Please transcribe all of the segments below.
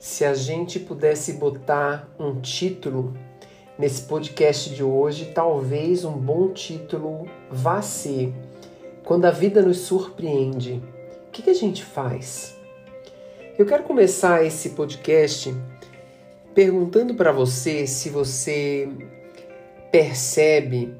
Se a gente pudesse botar um título nesse podcast de hoje, talvez um bom título vá ser Quando a vida nos surpreende, o que, que a gente faz? Eu quero começar esse podcast perguntando para você se você percebe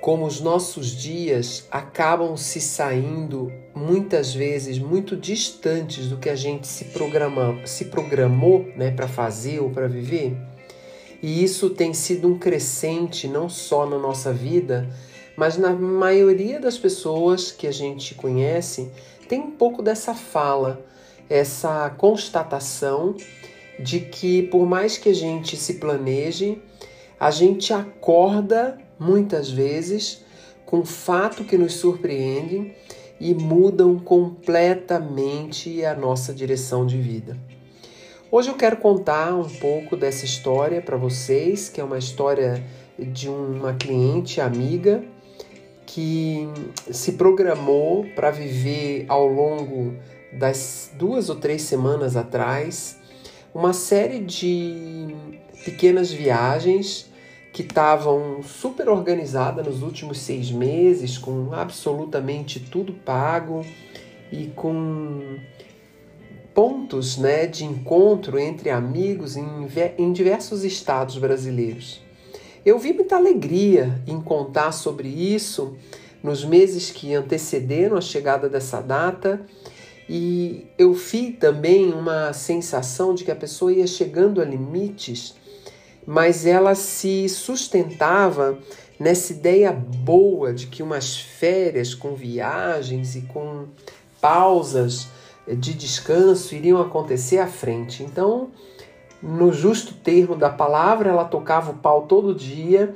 como os nossos dias acabam se saindo muitas vezes muito distantes do que a gente se, programa, se programou né, para fazer ou para viver. E isso tem sido um crescente não só na nossa vida, mas na maioria das pessoas que a gente conhece tem um pouco dessa fala, essa constatação de que por mais que a gente se planeje, a gente acorda muitas vezes com fato que nos surpreende e mudam completamente a nossa direção de vida. Hoje eu quero contar um pouco dessa história para vocês, que é uma história de uma cliente amiga que se programou para viver ao longo das duas ou três semanas atrás uma série de pequenas viagens que estavam super organizadas nos últimos seis meses, com absolutamente tudo pago e com pontos né, de encontro entre amigos em, em diversos estados brasileiros. Eu vi muita alegria em contar sobre isso nos meses que antecederam a chegada dessa data e eu vi também uma sensação de que a pessoa ia chegando a limites mas ela se sustentava nessa ideia boa de que umas férias com viagens e com pausas de descanso iriam acontecer à frente. Então, no justo termo da palavra, ela tocava o pau todo dia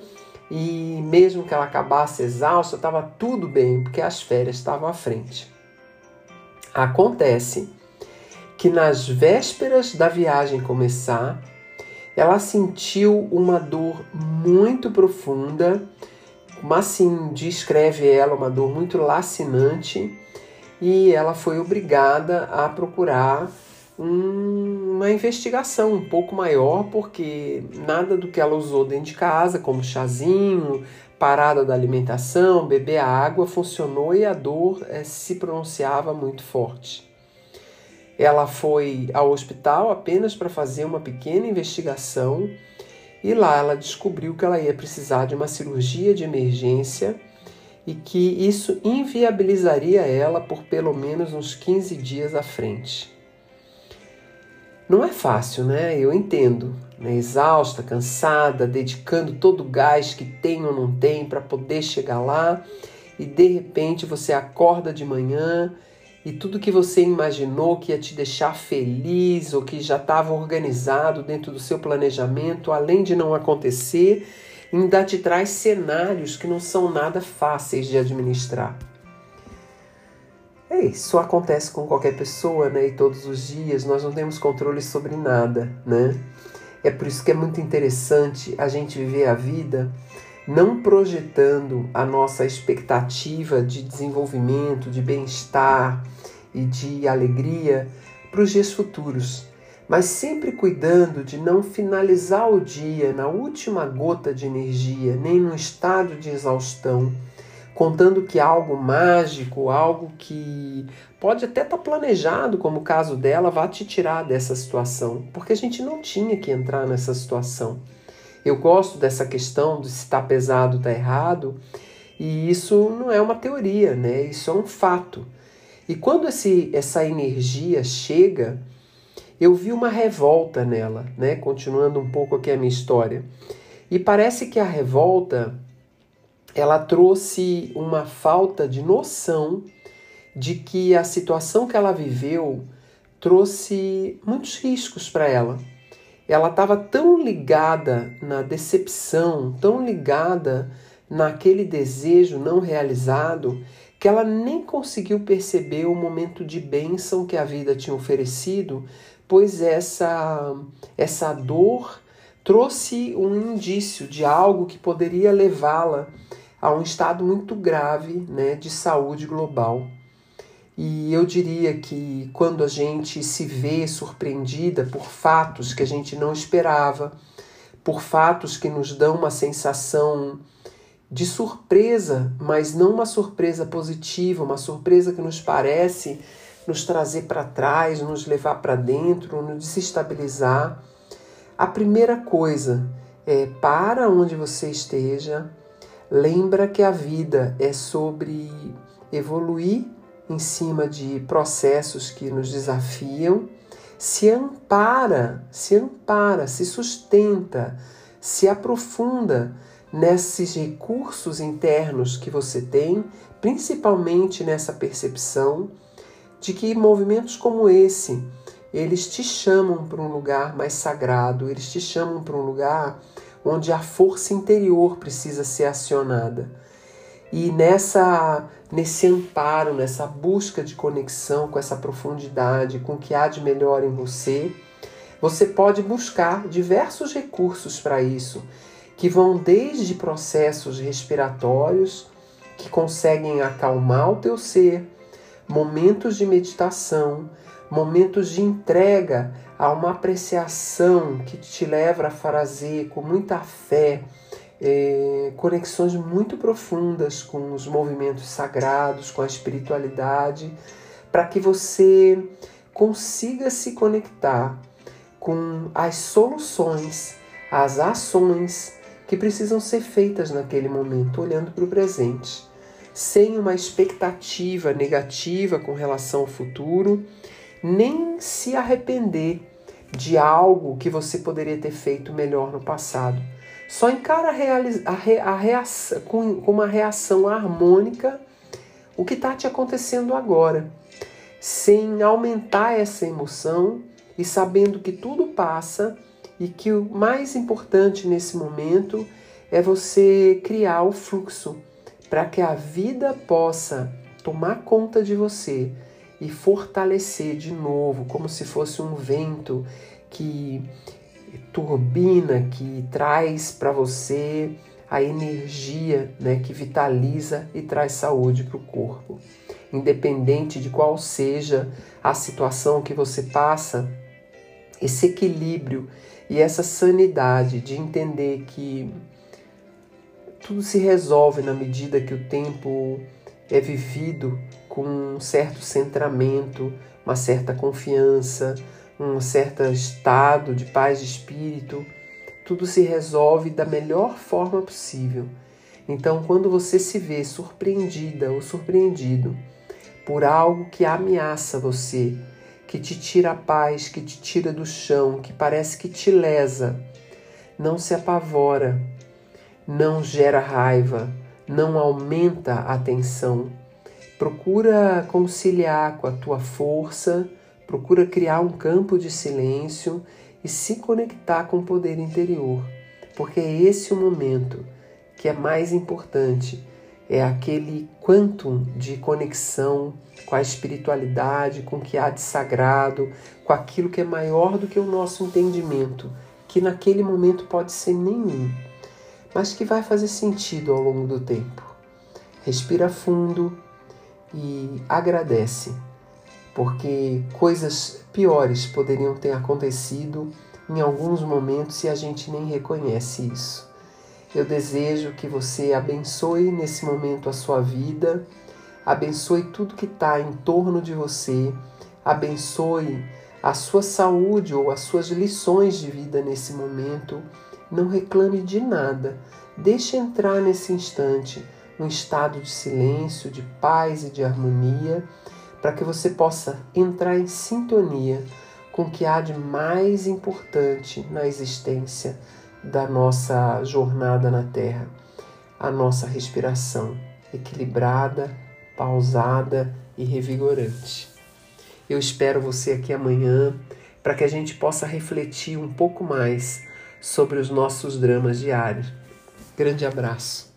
e mesmo que ela acabasse exausta, estava tudo bem, porque as férias estavam à frente. Acontece que nas vésperas da viagem começar, ela sentiu uma dor muito profunda, mas assim descreve ela uma dor muito lacinante e ela foi obrigada a procurar um, uma investigação um pouco maior, porque nada do que ela usou dentro de casa, como chazinho, parada da alimentação, beber água, funcionou e a dor é, se pronunciava muito forte. Ela foi ao hospital apenas para fazer uma pequena investigação e lá ela descobriu que ela ia precisar de uma cirurgia de emergência e que isso inviabilizaria ela por pelo menos uns 15 dias à frente. Não é fácil, né? Eu entendo. Né? Exausta, cansada, dedicando todo o gás que tem ou não tem para poder chegar lá e de repente você acorda de manhã e tudo que você imaginou que ia te deixar feliz ou que já estava organizado dentro do seu planejamento, além de não acontecer, ainda te traz cenários que não são nada fáceis de administrar. É isso acontece com qualquer pessoa, né? E todos os dias nós não temos controle sobre nada, né? É por isso que é muito interessante a gente viver a vida não projetando a nossa expectativa de desenvolvimento, de bem-estar e de alegria para os dias futuros, mas sempre cuidando de não finalizar o dia na última gota de energia, nem no estado de exaustão, contando que algo mágico, algo que pode até estar tá planejado, como o caso dela, vá te tirar dessa situação, porque a gente não tinha que entrar nessa situação. Eu gosto dessa questão de se está pesado, está errado, e isso não é uma teoria, né? Isso é um fato. E quando esse, essa energia chega, eu vi uma revolta nela, né? Continuando um pouco aqui a minha história. E parece que a revolta ela trouxe uma falta de noção de que a situação que ela viveu trouxe muitos riscos para ela. Ela estava tão ligada na decepção, tão ligada naquele desejo não realizado, que ela nem conseguiu perceber o momento de bênção que a vida tinha oferecido, pois essa, essa dor trouxe um indício de algo que poderia levá-la a um estado muito grave né, de saúde global. E eu diria que quando a gente se vê surpreendida por fatos que a gente não esperava, por fatos que nos dão uma sensação de surpresa, mas não uma surpresa positiva, uma surpresa que nos parece nos trazer para trás, nos levar para dentro, nos desestabilizar. A primeira coisa é para onde você esteja, lembra que a vida é sobre evoluir em cima de processos que nos desafiam, se ampara, se ampara, se sustenta, se aprofunda nesses recursos internos que você tem, principalmente nessa percepção de que movimentos como esse, eles te chamam para um lugar mais sagrado, eles te chamam para um lugar onde a força interior precisa ser acionada. E nessa nesse amparo, nessa busca de conexão com essa profundidade, com o que há de melhor em você, você pode buscar diversos recursos para isso, que vão desde processos respiratórios que conseguem acalmar o teu ser, momentos de meditação, momentos de entrega a uma apreciação que te leva a fazer com muita fé, é, conexões muito profundas com os movimentos sagrados, com a espiritualidade, para que você consiga se conectar com as soluções, as ações que precisam ser feitas naquele momento, olhando para o presente, sem uma expectativa negativa com relação ao futuro, nem se arrepender de algo que você poderia ter feito melhor no passado. Só encara a, a, a reação, com uma reação harmônica o que está te acontecendo agora, sem aumentar essa emoção e sabendo que tudo passa e que o mais importante nesse momento é você criar o fluxo para que a vida possa tomar conta de você e fortalecer de novo, como se fosse um vento que turbina que traz para você a energia né, que vitaliza e traz saúde para o corpo. Independente de qual seja a situação que você passa, esse equilíbrio e essa sanidade de entender que tudo se resolve na medida que o tempo é vivido com um certo centramento, uma certa confiança, um certo estado de paz de espírito, tudo se resolve da melhor forma possível. Então, quando você se vê surpreendida ou surpreendido por algo que ameaça você, que te tira a paz, que te tira do chão, que parece que te lesa, não se apavora, não gera raiva, não aumenta a tensão. Procura conciliar com a tua força Procura criar um campo de silêncio e se conectar com o poder interior, porque é esse o momento que é mais importante. É aquele quantum de conexão com a espiritualidade, com o que há de sagrado, com aquilo que é maior do que o nosso entendimento, que naquele momento pode ser nenhum, mas que vai fazer sentido ao longo do tempo. Respira fundo e agradece porque coisas piores poderiam ter acontecido em alguns momentos e a gente nem reconhece isso. Eu desejo que você abençoe nesse momento a sua vida, abençoe tudo que está em torno de você, abençoe a sua saúde ou as suas lições de vida nesse momento. Não reclame de nada, deixe entrar nesse instante um estado de silêncio, de paz e de harmonia, para que você possa entrar em sintonia com o que há de mais importante na existência da nossa jornada na Terra, a nossa respiração equilibrada, pausada e revigorante. Eu espero você aqui amanhã para que a gente possa refletir um pouco mais sobre os nossos dramas diários. Grande abraço!